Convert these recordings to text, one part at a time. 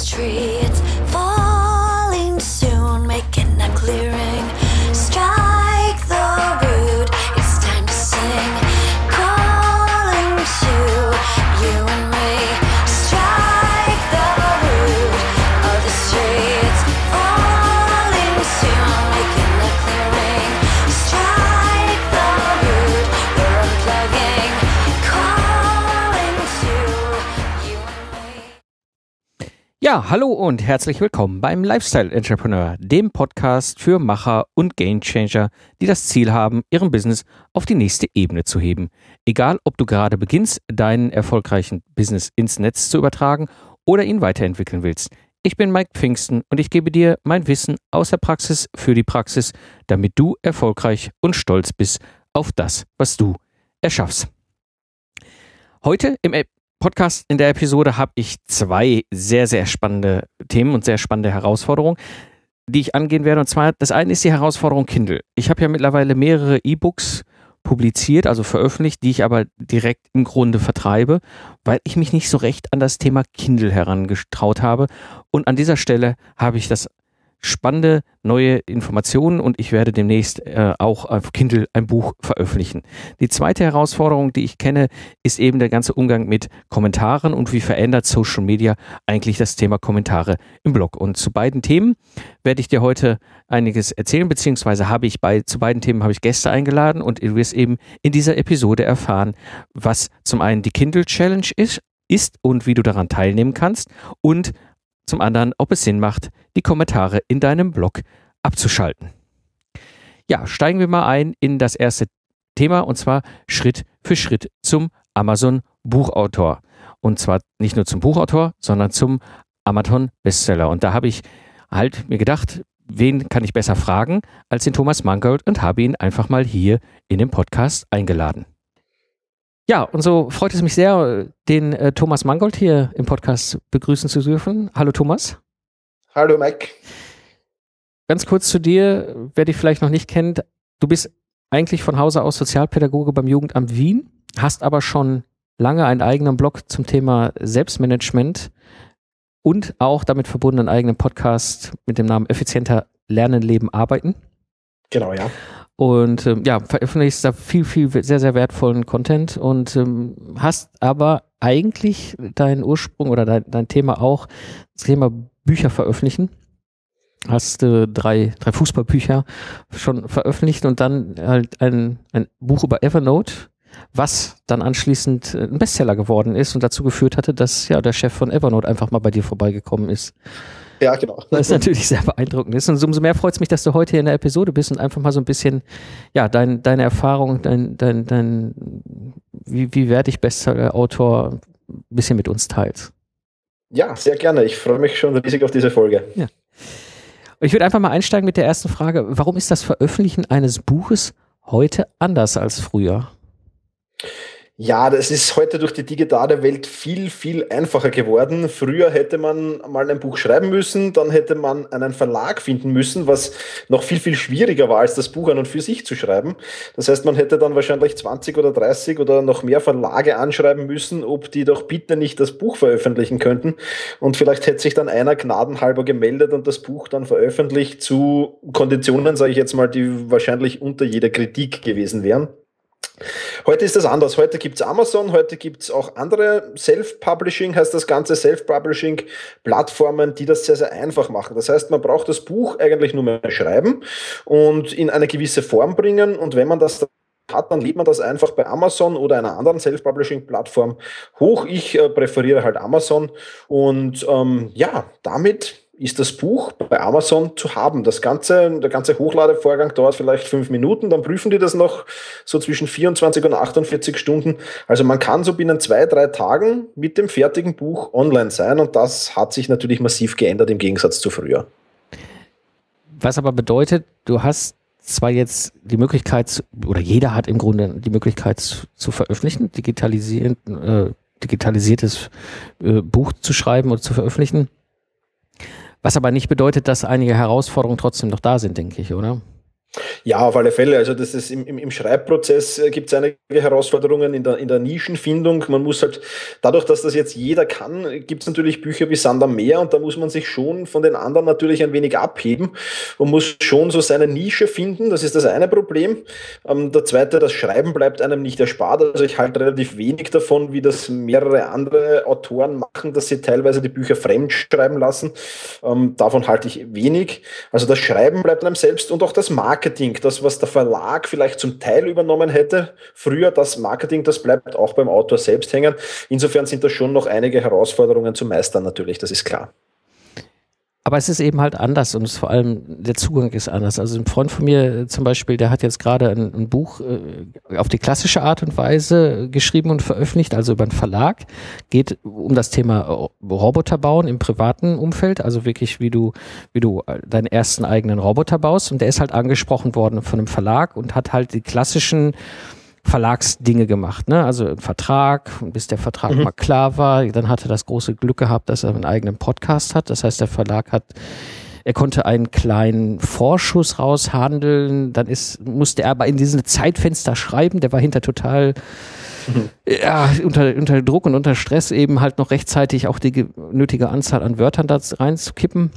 tree. It's falling soon, making a clearing. Ja, hallo und herzlich willkommen beim Lifestyle Entrepreneur, dem Podcast für Macher und Gamechanger, die das Ziel haben, ihren Business auf die nächste Ebene zu heben. Egal, ob du gerade beginnst, deinen erfolgreichen Business ins Netz zu übertragen oder ihn weiterentwickeln willst. Ich bin Mike Pfingsten und ich gebe dir mein Wissen aus der Praxis für die Praxis, damit du erfolgreich und stolz bist auf das, was du erschaffst. Heute im Podcast in der Episode habe ich zwei sehr, sehr spannende Themen und sehr spannende Herausforderungen, die ich angehen werde. Und zwar, das eine ist die Herausforderung Kindle. Ich habe ja mittlerweile mehrere E-Books publiziert, also veröffentlicht, die ich aber direkt im Grunde vertreibe, weil ich mich nicht so recht an das Thema Kindle herangetraut habe. Und an dieser Stelle habe ich das spannende neue Informationen und ich werde demnächst äh, auch auf Kindle ein Buch veröffentlichen. Die zweite Herausforderung, die ich kenne, ist eben der ganze Umgang mit Kommentaren und wie verändert Social Media eigentlich das Thema Kommentare im Blog. Und zu beiden Themen werde ich dir heute einiges erzählen, beziehungsweise habe ich bei, zu beiden Themen habe ich Gäste eingeladen und du wirst eben in dieser Episode erfahren, was zum einen die Kindle Challenge ist, ist und wie du daran teilnehmen kannst und zum anderen, ob es Sinn macht, die Kommentare in deinem Blog abzuschalten. Ja, steigen wir mal ein in das erste Thema und zwar Schritt für Schritt zum Amazon Buchautor. Und zwar nicht nur zum Buchautor, sondern zum Amazon Bestseller. Und da habe ich halt mir gedacht, wen kann ich besser fragen als den Thomas Mangold und habe ihn einfach mal hier in den Podcast eingeladen. Ja, und so freut es mich sehr, den äh, Thomas Mangold hier im Podcast begrüßen zu dürfen. Hallo Thomas. Hallo Mike. Ganz kurz zu dir, wer dich vielleicht noch nicht kennt. Du bist eigentlich von Hause aus Sozialpädagoge beim Jugendamt Wien, hast aber schon lange einen eigenen Blog zum Thema Selbstmanagement und auch damit verbunden einen eigenen Podcast mit dem Namen Effizienter Lernen, Leben, Arbeiten. Genau, ja. Und ähm, ja, veröffentlichst da viel, viel sehr, sehr wertvollen Content und ähm, hast aber eigentlich deinen Ursprung oder dein, dein Thema auch, das Thema Bücher veröffentlichen. Hast äh, drei, drei Fußballbücher schon veröffentlicht und dann halt ein, ein Buch über Evernote, was dann anschließend äh, ein Bestseller geworden ist und dazu geführt hatte, dass ja der Chef von Evernote einfach mal bei dir vorbeigekommen ist. Ja, genau. Was natürlich sehr beeindruckend ist. Und umso mehr freut es mich, dass du heute hier in der Episode bist und einfach mal so ein bisschen, ja, dein, deine Erfahrung, dein, dein, dein, wie, wie werde ich Bestseller-Autor ein bisschen mit uns teilst. Ja, sehr gerne. Ich freue mich schon riesig auf diese Folge. Und ich würde einfach mal einsteigen mit der ersten Frage. Warum ist das Veröffentlichen eines Buches heute anders als früher? Ja, das ist heute durch die digitale Welt viel, viel einfacher geworden. Früher hätte man mal ein Buch schreiben müssen, dann hätte man einen Verlag finden müssen, was noch viel, viel schwieriger war, als das Buch an und für sich zu schreiben. Das heißt, man hätte dann wahrscheinlich 20 oder 30 oder noch mehr Verlage anschreiben müssen, ob die doch bitte nicht das Buch veröffentlichen könnten. Und vielleicht hätte sich dann einer gnadenhalber gemeldet und das Buch dann veröffentlicht zu Konditionen, sage ich jetzt mal, die wahrscheinlich unter jeder Kritik gewesen wären. Heute ist das anders. Heute gibt's Amazon, heute gibt's auch andere Self-Publishing, heißt das ganze Self-Publishing-Plattformen, die das sehr, sehr einfach machen. Das heißt, man braucht das Buch eigentlich nur mehr schreiben und in eine gewisse Form bringen. Und wenn man das hat, dann lädt man das einfach bei Amazon oder einer anderen Self-Publishing-Plattform hoch. Ich äh, präferiere halt Amazon. Und ähm, ja, damit ist das Buch bei Amazon zu haben. Das ganze, der ganze Hochladevorgang dauert vielleicht fünf Minuten, dann prüfen die das noch so zwischen 24 und 48 Stunden. Also man kann so binnen zwei, drei Tagen mit dem fertigen Buch online sein und das hat sich natürlich massiv geändert im Gegensatz zu früher. Was aber bedeutet, du hast zwar jetzt die Möglichkeit, oder jeder hat im Grunde die Möglichkeit zu, zu veröffentlichen, digitalisieren, äh, digitalisiertes äh, Buch zu schreiben oder zu veröffentlichen. Was aber nicht bedeutet, dass einige Herausforderungen trotzdem noch da sind, denke ich, oder? Ja, auf alle Fälle. Also das ist im, im, Schreibprozess äh, gibt es einige Herausforderungen in der, in der Nischenfindung. Man muss halt, dadurch, dass das jetzt jeder kann, gibt es natürlich Bücher wie Sander mehr und da muss man sich schon von den anderen natürlich ein wenig abheben und muss schon so seine Nische finden. Das ist das eine Problem. Ähm, der zweite, das Schreiben bleibt einem nicht erspart. Also ich halte relativ wenig davon, wie das mehrere andere Autoren machen, dass sie teilweise die Bücher fremd schreiben lassen. Ähm, davon halte ich wenig. Also das Schreiben bleibt einem selbst und auch das Marketing Marketing, das, was der Verlag vielleicht zum Teil übernommen hätte, früher das Marketing, das bleibt auch beim Autor selbst hängen. Insofern sind da schon noch einige Herausforderungen zu meistern, natürlich, das ist klar. Aber es ist eben halt anders und vor allem der Zugang ist anders. Also ein Freund von mir äh, zum Beispiel, der hat jetzt gerade ein, ein, Buch äh, auf die klassische Art und Weise geschrieben und veröffentlicht, also über einen Verlag, geht um das Thema Roboter bauen im privaten Umfeld, also wirklich wie du, wie du deinen ersten eigenen Roboter baust und der ist halt angesprochen worden von einem Verlag und hat halt die klassischen Verlagsdinge gemacht, ne? Also ein Vertrag, bis der Vertrag mhm. mal klar war, dann hatte er das große Glück gehabt, dass er einen eigenen Podcast hat. Das heißt, der Verlag hat er konnte einen kleinen Vorschuss raushandeln, dann ist, musste er aber in diesem Zeitfenster schreiben, der war hinter total mhm. ja, unter, unter Druck und unter Stress eben halt noch rechtzeitig auch die nötige Anzahl an Wörtern da reinzukippen.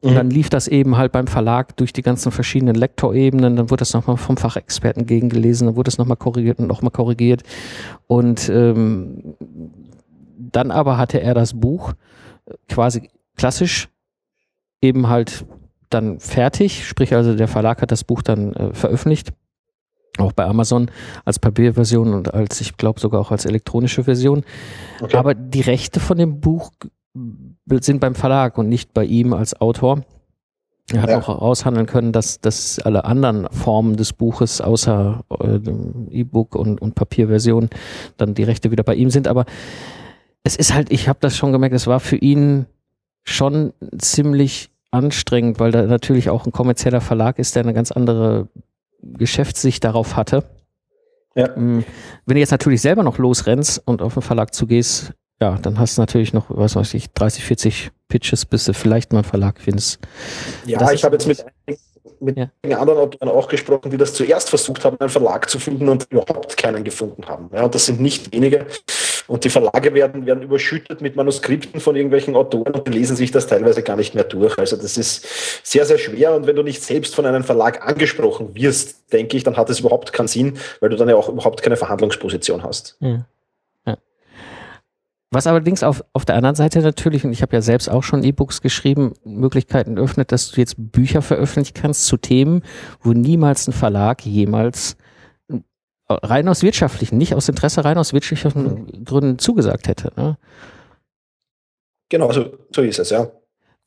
Und dann mhm. lief das eben halt beim Verlag durch die ganzen verschiedenen Lektorebenen, dann wurde das nochmal vom Fachexperten gegengelesen, dann wurde es nochmal korrigiert und nochmal korrigiert. Und ähm, dann aber hatte er das Buch quasi klassisch eben halt dann fertig, sprich also der Verlag hat das Buch dann äh, veröffentlicht, auch bei Amazon als Papierversion und als, ich glaube sogar auch als elektronische Version. Okay. Aber die Rechte von dem Buch sind beim Verlag und nicht bei ihm als Autor. Er hat ja. auch aushandeln können, dass, dass alle anderen Formen des Buches außer äh, E-Book und, und Papierversion dann die Rechte wieder bei ihm sind. Aber es ist halt, ich habe das schon gemerkt, es war für ihn schon ziemlich anstrengend, weil da natürlich auch ein kommerzieller Verlag ist, der eine ganz andere Geschäftssicht darauf hatte. Ja. Mm, wenn du jetzt natürlich selber noch losrennst und auf den Verlag zugehst, ja, dann hast du natürlich noch, was weiß ich, 30, 40 Pitches, bis du vielleicht mal einen Verlag findest. Ja, das ich habe jetzt mit, mit ja. anderen Autoren auch gesprochen, die das zuerst versucht haben, einen Verlag zu finden und überhaupt keinen gefunden haben. Ja, das sind nicht wenige. Und die Verlage werden, werden überschüttet mit Manuskripten von irgendwelchen Autoren und lesen sich das teilweise gar nicht mehr durch. Also das ist sehr, sehr schwer. Und wenn du nicht selbst von einem Verlag angesprochen wirst, denke ich, dann hat es überhaupt keinen Sinn, weil du dann ja auch überhaupt keine Verhandlungsposition hast. Ja. Was allerdings auf, auf der anderen Seite natürlich, und ich habe ja selbst auch schon E-Books geschrieben, Möglichkeiten öffnet, dass du jetzt Bücher veröffentlichen kannst zu Themen, wo niemals ein Verlag jemals äh, rein aus wirtschaftlichen, nicht aus Interesse, rein aus wirtschaftlichen Gründen zugesagt hätte. Ne? Genau, so, so ist es, ja.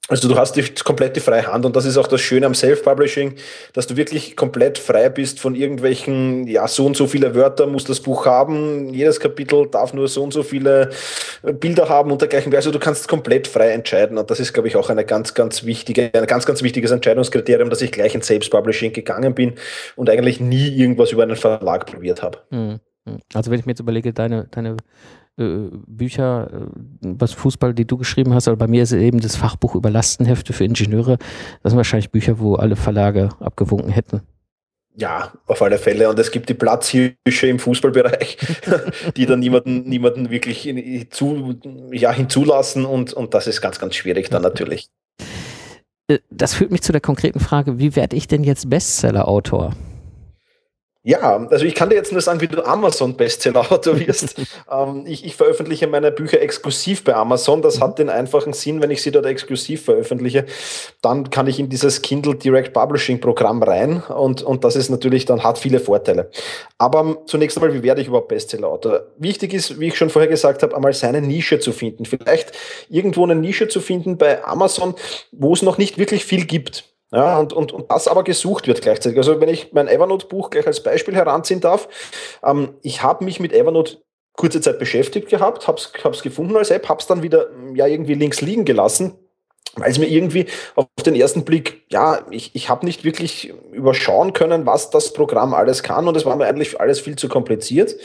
Also du hast die komplette freie Hand und das ist auch das Schöne am Self-Publishing, dass du wirklich komplett frei bist von irgendwelchen, ja, so und so viele Wörter muss das Buch haben, jedes Kapitel darf nur so und so viele Bilder haben und dergleichen. Also du kannst komplett frei entscheiden und das ist, glaube ich, auch eine ganz, ganz wichtige, ein ganz, ganz wichtiges Entscheidungskriterium, dass ich gleich in Self-Publishing gegangen bin und eigentlich nie irgendwas über einen Verlag probiert habe. Hm, hm. Also wenn ich mir jetzt überlege, deine, deine äh, Bücher, äh, was Fußball, die du geschrieben hast, aber bei mir ist eben das Fachbuch über Lastenhefte für Ingenieure. Das sind wahrscheinlich Bücher, wo alle Verlage abgewunken hätten. Ja, auf alle Fälle. Und es gibt die Platzhirsche im Fußballbereich, die dann niemanden, niemanden wirklich zu, ja, hinzulassen. Und, und das ist ganz, ganz schwierig dann natürlich. Äh, das führt mich zu der konkreten Frage, wie werde ich denn jetzt Bestseller-Autor? Ja, also ich kann dir jetzt nur sagen, wie du Amazon-Bestseller-Autor wirst. ähm, ich, ich, veröffentliche meine Bücher exklusiv bei Amazon. Das hat den einfachen Sinn, wenn ich sie dort exklusiv veröffentliche, dann kann ich in dieses Kindle Direct Publishing Programm rein und, und das ist natürlich dann hat viele Vorteile. Aber zunächst einmal, wie werde ich überhaupt Bestseller-Autor? Wichtig ist, wie ich schon vorher gesagt habe, einmal seine Nische zu finden. Vielleicht irgendwo eine Nische zu finden bei Amazon, wo es noch nicht wirklich viel gibt. Ja, und, und, und das aber gesucht wird gleichzeitig. Also wenn ich mein Evernote-Buch gleich als Beispiel heranziehen darf, ähm, ich habe mich mit Evernote kurze Zeit beschäftigt gehabt, habe es gefunden als App, habe es dann wieder ja irgendwie links liegen gelassen, weil es mir irgendwie auf den ersten Blick, ja, ich, ich habe nicht wirklich überschauen können, was das Programm alles kann und es war mir eigentlich alles viel zu kompliziert.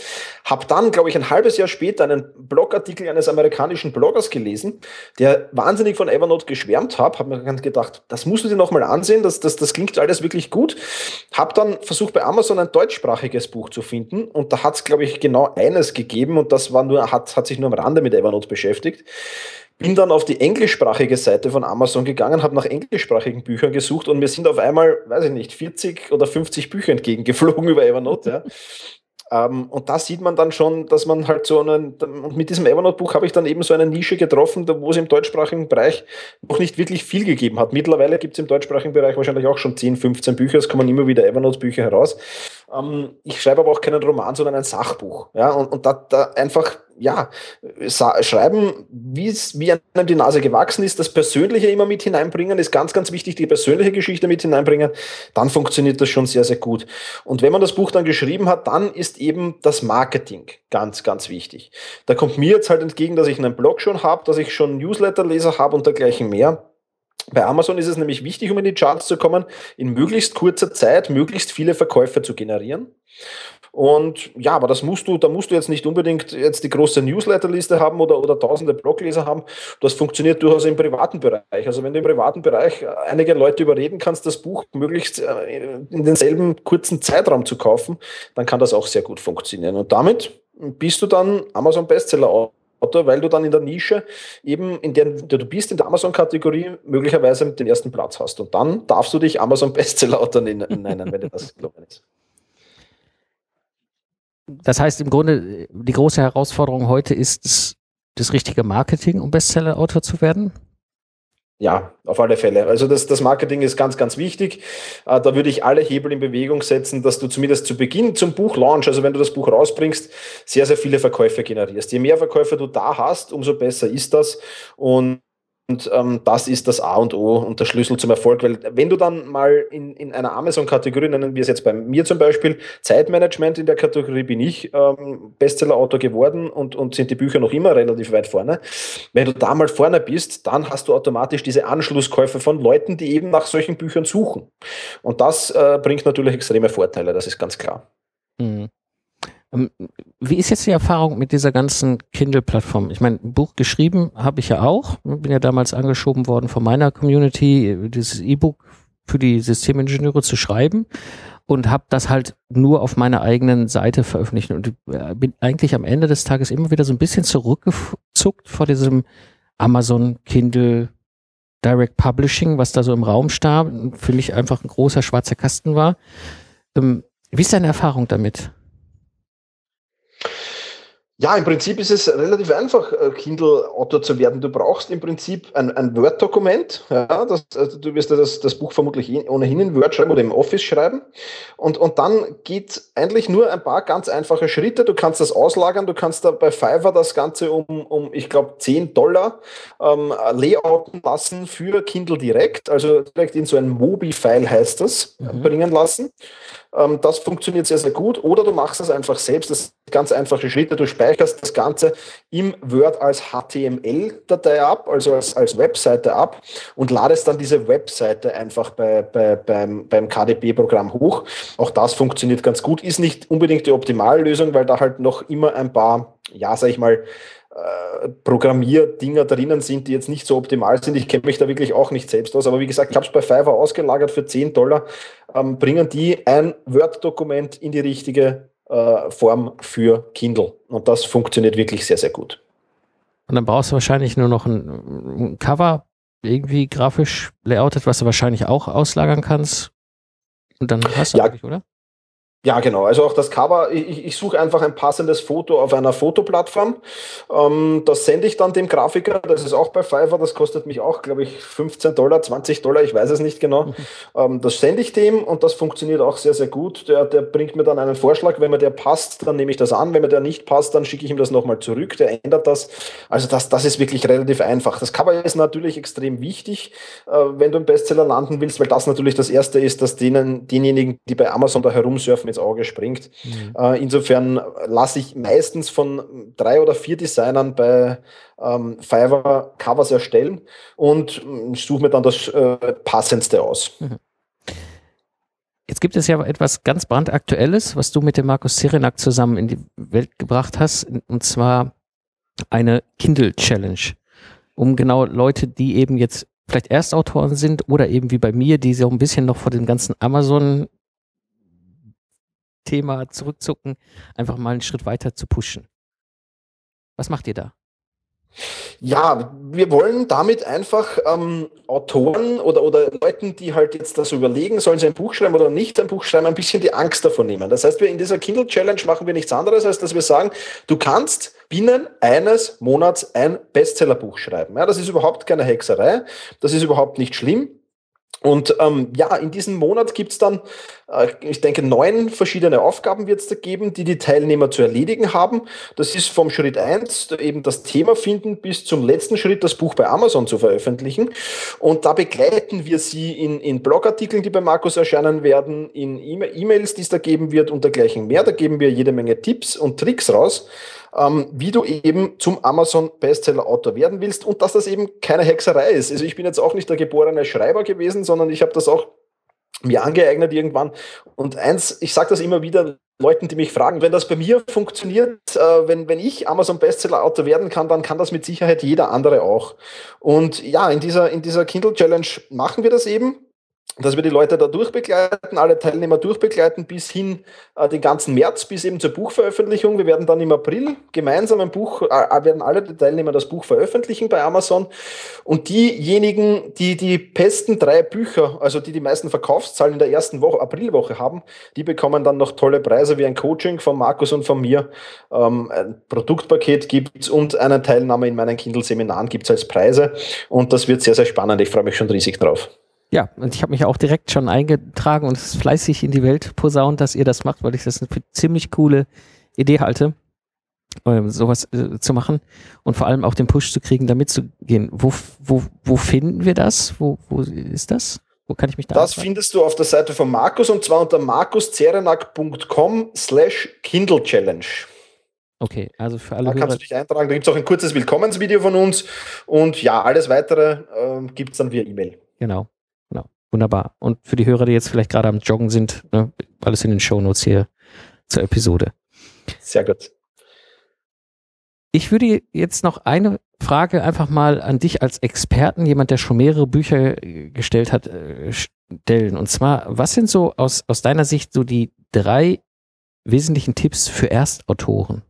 Habe dann, glaube ich, ein halbes Jahr später einen Blogartikel eines amerikanischen Bloggers gelesen, der wahnsinnig von Evernote geschwärmt hat. Habe mir ganz gedacht, das musst du dir nochmal ansehen, das, das, das klingt alles wirklich gut. Habe dann versucht, bei Amazon ein deutschsprachiges Buch zu finden und da hat es, glaube ich, genau eines gegeben und das war nur, hat, hat sich nur am Rande mit Evernote beschäftigt bin dann auf die englischsprachige Seite von Amazon gegangen, habe nach englischsprachigen Büchern gesucht und mir sind auf einmal, weiß ich nicht, 40 oder 50 Bücher entgegengeflogen über Evernote. Ja. Ähm, und da sieht man dann schon, dass man halt so einen, und mit diesem Evernote-Buch habe ich dann eben so eine Nische getroffen, wo es im deutschsprachigen Bereich noch nicht wirklich viel gegeben hat. Mittlerweile gibt es im deutschsprachigen Bereich wahrscheinlich auch schon 10, 15 Bücher, es kommen immer wieder Evernote-Bücher heraus. Ähm, ich schreibe aber auch keinen Roman, sondern ein Sachbuch. Ja, und, und da, da einfach ja, schreiben, wie es wie einem die Nase gewachsen ist, das Persönliche immer mit hineinbringen, ist ganz, ganz wichtig, die persönliche Geschichte mit hineinbringen, dann funktioniert das schon sehr, sehr gut. Und wenn man das Buch dann geschrieben hat, dann ist eben das Marketing ganz, ganz wichtig. Da kommt mir jetzt halt entgegen, dass ich einen Blog schon habe, dass ich schon Newsletterleser habe und dergleichen mehr. Bei Amazon ist es nämlich wichtig, um in die Charts zu kommen, in möglichst kurzer Zeit möglichst viele Verkäufe zu generieren. Und ja, aber das musst du, da musst du jetzt nicht unbedingt jetzt die große Newsletterliste haben oder, oder tausende Blogleser haben. Das funktioniert durchaus im privaten Bereich. Also wenn du im privaten Bereich einige Leute überreden kannst, das Buch möglichst äh, in denselben kurzen Zeitraum zu kaufen, dann kann das auch sehr gut funktionieren. Und damit bist du dann Amazon Bestseller Autor, weil du dann in der Nische eben, in der, du bist, in der Amazon-Kategorie möglicherweise den ersten Platz hast. Und dann darfst du dich Amazon Bestseller-Autor nennen, wenn dir das gelungen ist. Das heißt im Grunde, die große Herausforderung heute ist das richtige Marketing, um Bestseller-Autor zu werden? Ja, auf alle Fälle. Also das, das Marketing ist ganz, ganz wichtig. Äh, da würde ich alle Hebel in Bewegung setzen, dass du zumindest zu Beginn zum Buchlaunch, also wenn du das Buch rausbringst, sehr, sehr viele Verkäufe generierst. Je mehr Verkäufe du da hast, umso besser ist das. Und und ähm, das ist das A und O und der Schlüssel zum Erfolg, weil wenn du dann mal in, in einer Amazon-Kategorie, nennen wir es jetzt bei mir zum Beispiel, Zeitmanagement in der Kategorie bin ich ähm, Bestseller-Autor geworden und, und sind die Bücher noch immer relativ weit vorne. Wenn du da mal vorne bist, dann hast du automatisch diese Anschlusskäufe von Leuten, die eben nach solchen Büchern suchen. Und das äh, bringt natürlich extreme Vorteile, das ist ganz klar. Ähm, wie ist jetzt die Erfahrung mit dieser ganzen Kindle-Plattform? Ich meine, Buch geschrieben habe ich ja auch. Bin ja damals angeschoben worden von meiner Community, dieses E-Book für die Systemingenieure zu schreiben und habe das halt nur auf meiner eigenen Seite veröffentlicht und äh, bin eigentlich am Ende des Tages immer wieder so ein bisschen zurückgezuckt vor diesem Amazon Kindle Direct Publishing, was da so im Raum starb, für mich einfach ein großer schwarzer Kasten war. Ähm, wie ist deine Erfahrung damit? Ja, im Prinzip ist es relativ einfach, äh, Kindle-Autor zu werden. Du brauchst im Prinzip ein, ein Word-Dokument. Ja, das, also du wirst das, das Buch vermutlich eh ohnehin in Word schreiben oder im Office schreiben. Und, und dann geht eigentlich nur ein paar ganz einfache Schritte. Du kannst das auslagern, du kannst da bei Fiverr das Ganze um, um ich glaube, 10 Dollar ähm, layouten lassen für Kindle direkt. Also direkt in so ein Mobi-File heißt das, mhm. bringen lassen. Ähm, das funktioniert sehr, sehr gut. Oder du machst es einfach selbst. Das sind ganz einfache Schritte. Du speicherst das Ganze im Word als HTML-Datei ab, also als, als Webseite ab und ladest dann diese Webseite einfach bei, bei, beim, beim KDP-Programm hoch. Auch das funktioniert ganz gut. Ist nicht unbedingt die Optimallösung, weil da halt noch immer ein paar, ja, sag ich mal, Programmierdinger drinnen sind, die jetzt nicht so optimal sind. Ich kenne mich da wirklich auch nicht selbst aus. Aber wie gesagt, ich habe es bei Fiverr ausgelagert für 10 Dollar. Ähm, bringen die ein Word-Dokument in die richtige äh, Form für Kindle. Und das funktioniert wirklich sehr, sehr gut. Und dann brauchst du wahrscheinlich nur noch ein, ein Cover, irgendwie grafisch layoutet, was du wahrscheinlich auch auslagern kannst. Und dann hast du ja, eigentlich, oder? Ja, genau. Also auch das Cover, ich, ich suche einfach ein passendes Foto auf einer Fotoplattform. Ähm, das sende ich dann dem Grafiker. Das ist auch bei Fiverr. Das kostet mich auch, glaube ich, 15 Dollar, 20 Dollar, ich weiß es nicht genau. Ähm, das sende ich dem und das funktioniert auch sehr, sehr gut. Der, der bringt mir dann einen Vorschlag. Wenn mir der passt, dann nehme ich das an. Wenn mir der nicht passt, dann schicke ich ihm das nochmal zurück. Der ändert das. Also das, das ist wirklich relativ einfach. Das Cover ist natürlich extrem wichtig, äh, wenn du im Bestseller landen willst, weil das natürlich das Erste ist, dass denen, denjenigen, die bei Amazon da herumsurfen, ins Auge springt. Mhm. Äh, insofern lasse ich meistens von drei oder vier Designern bei ähm, Fiverr Covers erstellen und äh, suche mir dann das äh, passendste aus. Mhm. Jetzt gibt es ja etwas ganz brandaktuelles, was du mit dem Markus Serenak zusammen in die Welt gebracht hast, und zwar eine Kindle Challenge, um genau Leute, die eben jetzt vielleicht Erstautoren sind oder eben wie bei mir, die so ein bisschen noch vor dem ganzen Amazon Thema zurückzucken, einfach mal einen Schritt weiter zu pushen. Was macht ihr da? Ja, wir wollen damit einfach ähm, Autoren oder, oder Leuten, die halt jetzt das überlegen, sollen sie ein Buch schreiben oder nicht ein Buch schreiben, ein bisschen die Angst davon nehmen. Das heißt, wir in dieser Kindle Challenge machen wir nichts anderes, als dass wir sagen, du kannst binnen eines Monats ein Bestsellerbuch schreiben. Ja, das ist überhaupt keine Hexerei, das ist überhaupt nicht schlimm. Und ähm, ja, in diesem Monat gibt es dann, äh, ich denke, neun verschiedene Aufgaben wird es da geben, die die Teilnehmer zu erledigen haben. Das ist vom Schritt eins eben das Thema finden, bis zum letzten Schritt das Buch bei Amazon zu veröffentlichen. Und da begleiten wir sie in, in Blogartikeln, die bei Markus erscheinen werden, in E-Mails, die es da geben wird und dergleichen mehr. Da geben wir jede Menge Tipps und Tricks raus ähm, wie du eben zum Amazon Bestseller Autor werden willst und dass das eben keine Hexerei ist. Also ich bin jetzt auch nicht der geborene Schreiber gewesen, sondern ich habe das auch mir angeeignet irgendwann. Und eins, ich sage das immer wieder Leuten, die mich fragen, wenn das bei mir funktioniert, äh, wenn, wenn ich Amazon Bestseller Autor werden kann, dann kann das mit Sicherheit jeder andere auch. Und ja, in dieser, in dieser Kindle Challenge machen wir das eben dass wir die Leute da durchbegleiten, alle Teilnehmer durchbegleiten bis hin äh, den ganzen März, bis eben zur Buchveröffentlichung. Wir werden dann im April gemeinsam ein Buch, äh, äh werden alle Teilnehmer das Buch veröffentlichen bei Amazon. Und diejenigen, die die besten drei Bücher, also die die meisten Verkaufszahlen in der ersten Woche, Aprilwoche haben, die bekommen dann noch tolle Preise wie ein Coaching von Markus und von mir. Ähm, ein Produktpaket gibt's und eine Teilnahme in meinen Kindle-Seminaren gibt's als Preise. Und das wird sehr, sehr spannend. Ich freue mich schon riesig drauf. Ja, und ich habe mich auch direkt schon eingetragen und es ist fleißig in die Welt posaunt, dass ihr das macht, weil ich das eine ziemlich coole Idee halte, ähm, sowas äh, zu machen und vor allem auch den Push zu kriegen, damit zu gehen. Wo, wo, wo finden wir das? Wo, wo ist das? Wo kann ich mich da Das anfangen? findest du auf der Seite von Markus und zwar unter markuszerenak.com slash Kindle Challenge. Okay, also für alle. Da kannst du dich eintragen. Da gibt es auch ein kurzes Willkommensvideo von uns und ja, alles weitere äh, gibt es dann via E-Mail. Genau. Wunderbar. Und für die Hörer, die jetzt vielleicht gerade am Joggen sind, ne, alles in den Shownotes hier zur Episode. Sehr gut. Ich würde jetzt noch eine Frage einfach mal an dich als Experten, jemand, der schon mehrere Bücher gestellt hat, äh, stellen. Und zwar, was sind so aus, aus deiner Sicht so die drei wesentlichen Tipps für Erstautoren?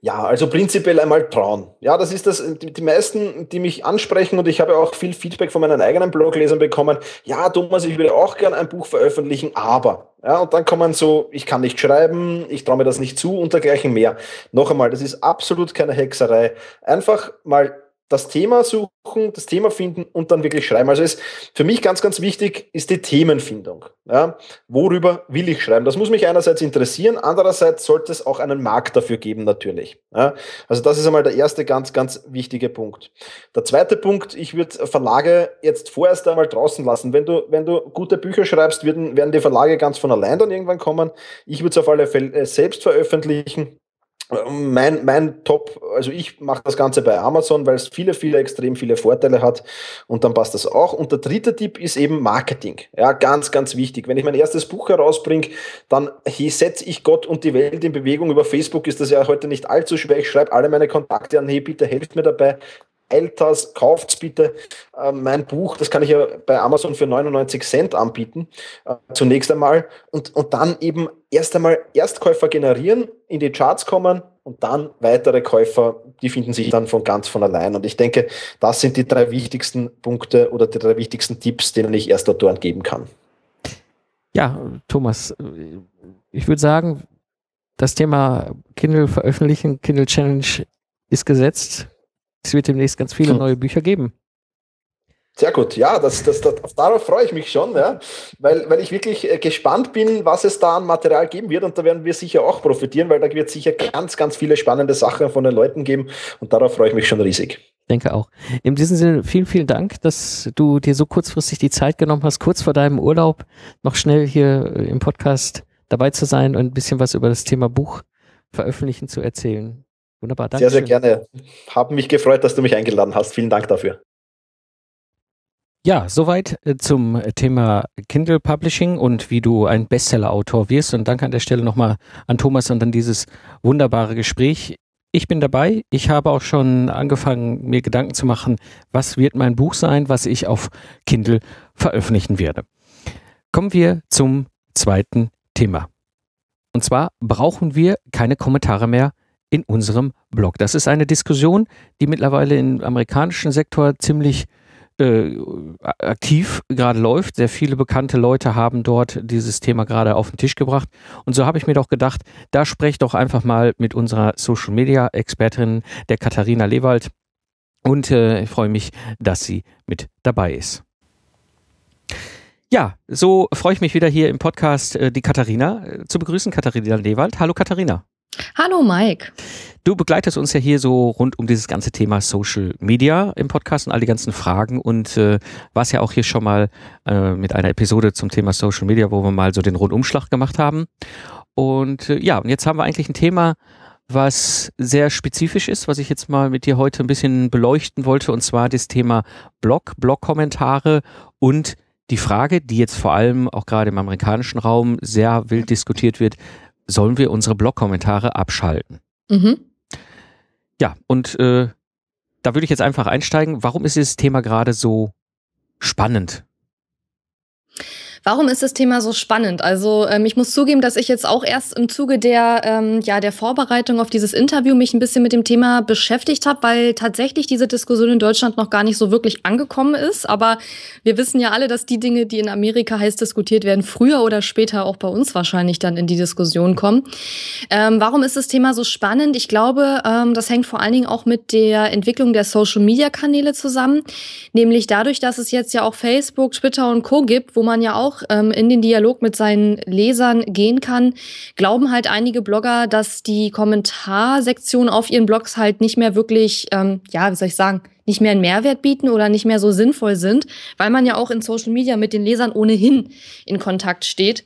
Ja, also prinzipiell einmal trauen. Ja, das ist das, die, meisten, die mich ansprechen und ich habe auch viel Feedback von meinen eigenen Bloglesern bekommen. Ja, Thomas, ich würde auch gern ein Buch veröffentlichen, aber. Ja, und dann kommen so, ich kann nicht schreiben, ich traue mir das nicht zu und dergleichen mehr. Noch einmal, das ist absolut keine Hexerei. Einfach mal das Thema suchen, das Thema finden und dann wirklich schreiben. Also ist für mich ganz, ganz wichtig ist die Themenfindung. Ja, worüber will ich schreiben? Das muss mich einerseits interessieren, andererseits sollte es auch einen Markt dafür geben, natürlich. Ja, also das ist einmal der erste ganz, ganz wichtige Punkt. Der zweite Punkt, ich würde Verlage jetzt vorerst einmal draußen lassen. Wenn du, wenn du gute Bücher schreibst, werden, werden die Verlage ganz von allein dann irgendwann kommen. Ich würde es auf alle Fälle selbst veröffentlichen mein, mein Top, also ich mache das Ganze bei Amazon, weil es viele, viele, extrem viele Vorteile hat und dann passt das auch. Und der dritte Tipp ist eben Marketing. Ja, ganz, ganz wichtig. Wenn ich mein erstes Buch herausbringe, dann setze ich Gott und die Welt in Bewegung. Über Facebook ist das ja heute nicht allzu schwer. Ich schreibe alle meine Kontakte an, hey, bitte helft mir dabei. Elters, kauft's bitte äh, mein Buch, das kann ich ja bei Amazon für 99 Cent anbieten, äh, zunächst einmal, und, und dann eben erst einmal Erstkäufer generieren, in die Charts kommen und dann weitere Käufer, die finden sich dann von ganz von allein. Und ich denke, das sind die drei wichtigsten Punkte oder die drei wichtigsten Tipps, denen ich Erstautoren geben kann. Ja, Thomas, ich würde sagen, das Thema Kindle veröffentlichen, Kindle Challenge ist gesetzt es wird demnächst ganz viele hm. neue Bücher geben. Sehr gut, ja, das, das, das, darauf freue ich mich schon, ja, weil, weil ich wirklich äh, gespannt bin, was es da an Material geben wird und da werden wir sicher auch profitieren, weil da wird sicher ganz, ganz viele spannende Sachen von den Leuten geben und darauf freue ich mich schon riesig. Denke auch. In diesem Sinne, vielen, vielen Dank, dass du dir so kurzfristig die Zeit genommen hast, kurz vor deinem Urlaub noch schnell hier äh, im Podcast dabei zu sein und ein bisschen was über das Thema Buch veröffentlichen zu erzählen. Wunderbar, danke. Sehr, sehr gerne. Haben mich gefreut, dass du mich eingeladen hast. Vielen Dank dafür. Ja, soweit äh, zum Thema Kindle Publishing und wie du ein Bestseller-Autor wirst. Und danke an der Stelle nochmal an Thomas und an dieses wunderbare Gespräch. Ich bin dabei. Ich habe auch schon angefangen, mir Gedanken zu machen, was wird mein Buch sein, was ich auf Kindle veröffentlichen werde. Kommen wir zum zweiten Thema. Und zwar brauchen wir keine Kommentare mehr in unserem Blog. Das ist eine Diskussion, die mittlerweile im amerikanischen Sektor ziemlich äh, aktiv gerade läuft. Sehr viele bekannte Leute haben dort dieses Thema gerade auf den Tisch gebracht. Und so habe ich mir doch gedacht, da spreche doch einfach mal mit unserer Social Media Expertin, der Katharina Lewald. Und äh, ich freue mich, dass sie mit dabei ist. Ja, so freue ich mich wieder hier im Podcast äh, die Katharina äh, zu begrüßen, Katharina Lewald. Hallo Katharina. Hallo Mike. Du begleitest uns ja hier so rund um dieses ganze Thema Social Media im Podcast und all die ganzen Fragen und äh, warst ja auch hier schon mal äh, mit einer Episode zum Thema Social Media, wo wir mal so den Rundumschlag gemacht haben. Und äh, ja, und jetzt haben wir eigentlich ein Thema, was sehr spezifisch ist, was ich jetzt mal mit dir heute ein bisschen beleuchten wollte, und zwar das Thema Blog, Blog-Kommentare und die Frage, die jetzt vor allem auch gerade im amerikanischen Raum sehr wild diskutiert wird, sollen wir unsere Blog-Kommentare abschalten? Mhm. Ja, und äh, da würde ich jetzt einfach einsteigen. Warum ist dieses Thema gerade so spannend? Warum ist das Thema so spannend? Also ähm, ich muss zugeben, dass ich jetzt auch erst im Zuge der, ähm, ja, der Vorbereitung auf dieses Interview mich ein bisschen mit dem Thema beschäftigt habe, weil tatsächlich diese Diskussion in Deutschland noch gar nicht so wirklich angekommen ist. Aber wir wissen ja alle, dass die Dinge, die in Amerika heiß diskutiert werden, früher oder später auch bei uns wahrscheinlich dann in die Diskussion kommen. Ähm, warum ist das Thema so spannend? Ich glaube, ähm, das hängt vor allen Dingen auch mit der Entwicklung der Social-Media-Kanäle zusammen. Nämlich dadurch, dass es jetzt ja auch Facebook, Twitter und Co gibt, wo man ja auch ähm, in den Dialog mit seinen Lesern gehen kann, glauben halt einige Blogger, dass die Kommentarsektion auf ihren Blogs halt nicht mehr wirklich, ähm, ja, wie soll ich sagen, nicht mehr einen Mehrwert bieten oder nicht mehr so sinnvoll sind, weil man ja auch in Social Media mit den Lesern ohnehin in Kontakt steht.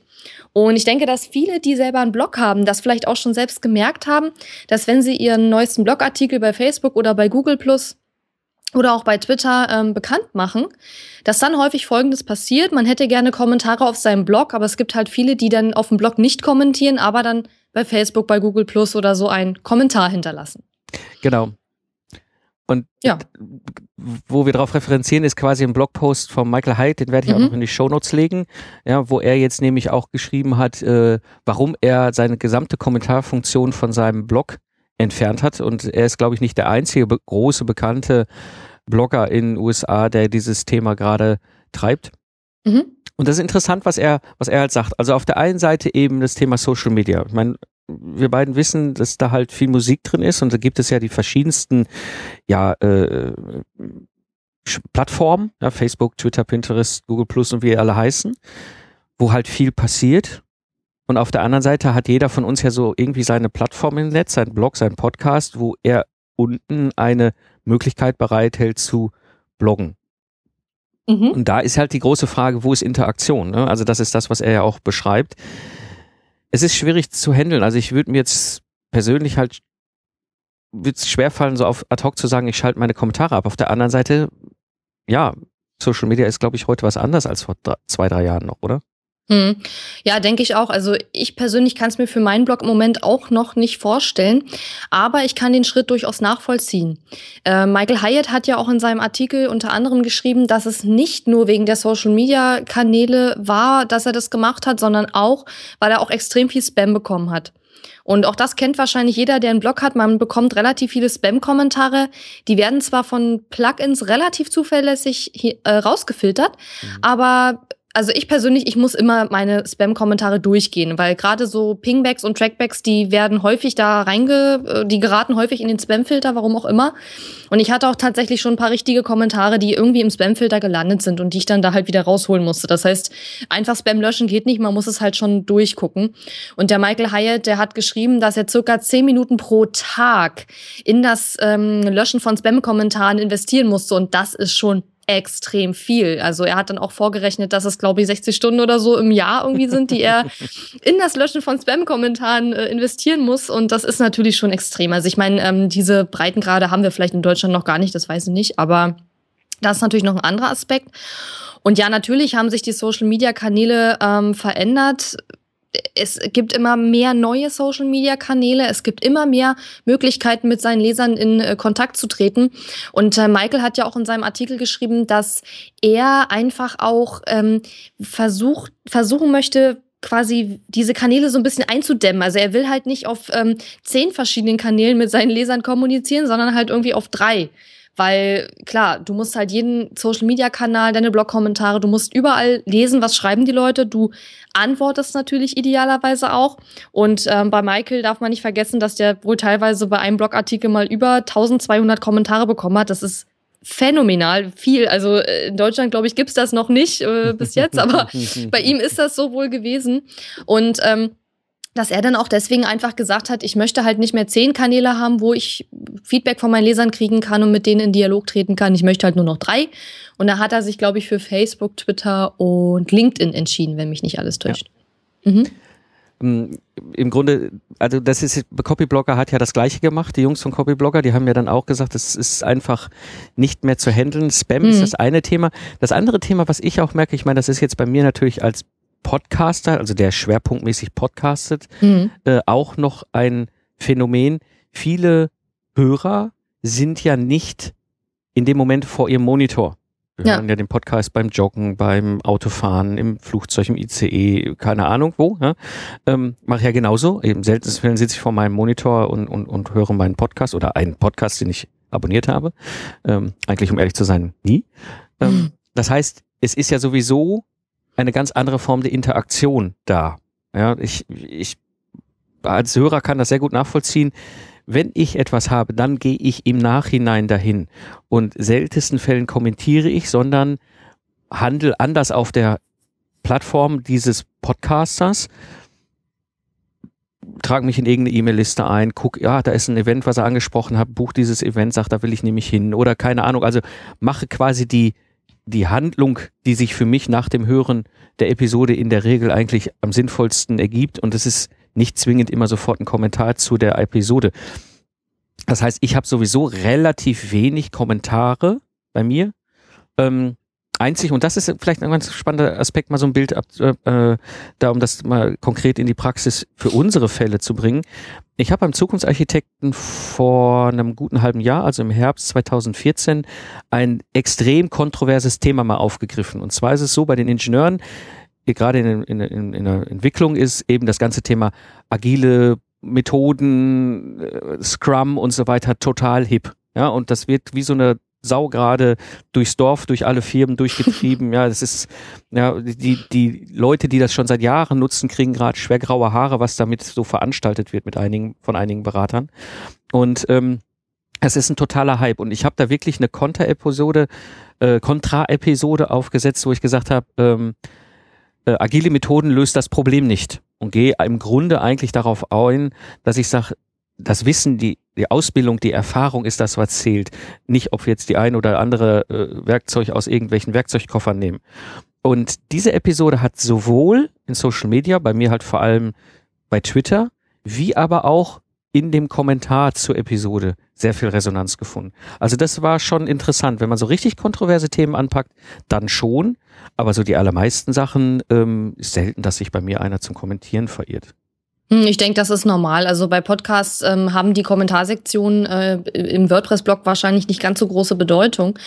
Und ich denke, dass viele, die selber einen Blog haben, das vielleicht auch schon selbst gemerkt haben, dass wenn sie ihren neuesten Blogartikel bei Facebook oder bei Google Plus oder auch bei Twitter ähm, bekannt machen, dass dann häufig Folgendes passiert. Man hätte gerne Kommentare auf seinem Blog, aber es gibt halt viele, die dann auf dem Blog nicht kommentieren, aber dann bei Facebook, bei Google Plus oder so einen Kommentar hinterlassen. Genau. Und ja. wo wir darauf referenzieren, ist quasi ein Blogpost von Michael Hyde, den werde ich mhm. auch noch in die Shownotes legen, ja, wo er jetzt nämlich auch geschrieben hat, äh, warum er seine gesamte Kommentarfunktion von seinem Blog entfernt hat. Und er ist, glaube ich, nicht der einzige be große bekannte Blogger in den USA, der dieses Thema gerade treibt. Mhm. Und das ist interessant, was er, was er halt sagt. Also auf der einen Seite eben das Thema Social Media. Ich meine, wir beiden wissen, dass da halt viel Musik drin ist und da gibt es ja die verschiedensten, ja, äh, Plattformen, ja, Facebook, Twitter, Pinterest, Google Plus und wie alle heißen, wo halt viel passiert. Und auf der anderen Seite hat jeder von uns ja so irgendwie seine Plattform im Netz, sein Blog, sein Podcast, wo er unten eine Möglichkeit bereithält zu bloggen. Mhm. Und da ist halt die große Frage, wo ist Interaktion? Ne? Also das ist das, was er ja auch beschreibt. Es ist schwierig zu handeln. Also ich würde mir jetzt persönlich halt würde es schwerfallen, so auf ad hoc zu sagen, ich schalte meine Kommentare ab. Auf der anderen Seite, ja, Social Media ist, glaube ich, heute was anders als vor drei, zwei, drei Jahren noch, oder? Hm. Ja, denke ich auch. Also ich persönlich kann es mir für meinen Blog im Moment auch noch nicht vorstellen, aber ich kann den Schritt durchaus nachvollziehen. Äh, Michael Hyatt hat ja auch in seinem Artikel unter anderem geschrieben, dass es nicht nur wegen der Social-Media-Kanäle war, dass er das gemacht hat, sondern auch, weil er auch extrem viel Spam bekommen hat. Und auch das kennt wahrscheinlich jeder, der einen Blog hat. Man bekommt relativ viele Spam-Kommentare. Die werden zwar von Plugins relativ zuverlässig äh, rausgefiltert, mhm. aber also ich persönlich, ich muss immer meine Spam-Kommentare durchgehen, weil gerade so Pingbacks und Trackbacks, die werden häufig da reinge, äh, die geraten häufig in den Spam-Filter, warum auch immer. Und ich hatte auch tatsächlich schon ein paar richtige Kommentare, die irgendwie im Spam-Filter gelandet sind und die ich dann da halt wieder rausholen musste. Das heißt, einfach Spam löschen geht nicht, man muss es halt schon durchgucken. Und der Michael Hyatt, der hat geschrieben, dass er circa zehn Minuten pro Tag in das ähm, Löschen von Spam-Kommentaren investieren musste und das ist schon extrem viel. Also er hat dann auch vorgerechnet, dass es, glaube ich, 60 Stunden oder so im Jahr irgendwie sind, die er in das Löschen von Spam-Kommentaren äh, investieren muss. Und das ist natürlich schon extrem. Also ich meine, ähm, diese Breitengrade haben wir vielleicht in Deutschland noch gar nicht, das weiß ich nicht, aber das ist natürlich noch ein anderer Aspekt. Und ja, natürlich haben sich die Social-Media-Kanäle ähm, verändert es gibt immer mehr neue Social-Media-Kanäle, es gibt immer mehr Möglichkeiten, mit seinen Lesern in äh, Kontakt zu treten. Und äh, Michael hat ja auch in seinem Artikel geschrieben, dass er einfach auch ähm, versucht, versuchen möchte, quasi diese Kanäle so ein bisschen einzudämmen. Also er will halt nicht auf ähm, zehn verschiedenen Kanälen mit seinen Lesern kommunizieren, sondern halt irgendwie auf drei. Weil klar, du musst halt jeden Social-Media-Kanal, deine Blog-Kommentare, du musst überall lesen, was schreiben die Leute. Du antwortest natürlich idealerweise auch. Und ähm, bei Michael darf man nicht vergessen, dass der wohl teilweise bei einem Blogartikel mal über 1200 Kommentare bekommen hat. Das ist phänomenal viel. Also äh, in Deutschland, glaube ich, gibt's das noch nicht äh, bis jetzt, aber bei ihm ist das so wohl gewesen. Und ähm, dass er dann auch deswegen einfach gesagt hat, ich möchte halt nicht mehr zehn Kanäle haben, wo ich Feedback von meinen Lesern kriegen kann und mit denen in Dialog treten kann. Ich möchte halt nur noch drei. Und da hat er sich, glaube ich, für Facebook, Twitter und LinkedIn entschieden, wenn mich nicht alles täuscht. Ja. Mhm. Ähm, Im Grunde, also das ist, Copyblogger hat ja das gleiche gemacht, die Jungs von Copyblogger, die haben ja dann auch gesagt, es ist einfach nicht mehr zu handeln. Spam mhm. ist das eine Thema. Das andere Thema, was ich auch merke, ich meine, das ist jetzt bei mir natürlich als Podcaster, also der schwerpunktmäßig podcastet, mhm. äh, auch noch ein Phänomen. Viele Hörer sind ja nicht in dem Moment vor ihrem Monitor. Wir ja. hören ja den Podcast beim Joggen, beim Autofahren, im Flugzeug, im ICE, keine Ahnung wo. Ja? Ähm, Mache ich ja genauso. Im seltensten Fällen sitze ich vor meinem Monitor und, und, und höre meinen Podcast oder einen Podcast, den ich abonniert habe. Ähm, eigentlich, um ehrlich zu sein, nie. Ähm, mhm. Das heißt, es ist ja sowieso eine ganz andere Form der Interaktion da. Ja, ich, ich als Hörer kann das sehr gut nachvollziehen. Wenn ich etwas habe, dann gehe ich im Nachhinein dahin. Und seltensten Fällen kommentiere ich, sondern handle anders auf der Plattform dieses Podcasters, trage mich in irgendeine E-Mail-Liste ein, guck, ja, da ist ein Event, was er angesprochen hat, buch dieses Event, sag, da will ich nämlich hin oder keine Ahnung. Also mache quasi die die Handlung, die sich für mich nach dem Hören der Episode in der Regel eigentlich am sinnvollsten ergibt. Und es ist nicht zwingend immer sofort ein Kommentar zu der Episode. Das heißt, ich habe sowieso relativ wenig Kommentare bei mir. Ähm, einzig, und das ist vielleicht ein ganz spannender Aspekt, mal so ein Bild ab, äh, da, um das mal konkret in die Praxis für unsere Fälle zu bringen. Ich habe beim Zukunftsarchitekten vor einem guten halben Jahr, also im Herbst 2014, ein extrem kontroverses Thema mal aufgegriffen. Und zwar ist es so bei den Ingenieuren, gerade in, in, in, in der Entwicklung ist eben das ganze Thema agile Methoden, äh, Scrum und so weiter total hip. Ja, und das wird wie so eine Sau gerade durchs Dorf, durch alle Firmen durchgetrieben. ja, das ist, ja, die, die Leute, die das schon seit Jahren nutzen, kriegen gerade schwer graue Haare, was damit so veranstaltet wird mit einigen, von einigen Beratern. Und ähm, es ist ein totaler Hype. Und ich habe da wirklich eine Konter-Episode, äh, Kontra-Episode aufgesetzt, wo ich gesagt habe, ähm, äh, agile Methoden löst das Problem nicht. Und gehe im Grunde eigentlich darauf ein, dass ich sage, das Wissen, die, die Ausbildung, die Erfahrung ist das, was zählt. Nicht, ob wir jetzt die ein oder andere äh, Werkzeug aus irgendwelchen Werkzeugkoffern nehmen. Und diese Episode hat sowohl in Social Media, bei mir halt vor allem bei Twitter, wie aber auch in dem Kommentar zur Episode sehr viel Resonanz gefunden. Also das war schon interessant. Wenn man so richtig kontroverse Themen anpackt, dann schon. Aber so die allermeisten Sachen ähm, selten, dass sich bei mir einer zum Kommentieren verirrt. Hm, ich denke, das ist normal. Also bei Podcasts ähm, haben die Kommentarsektionen äh, im WordPress-Blog wahrscheinlich nicht ganz so große Bedeutung.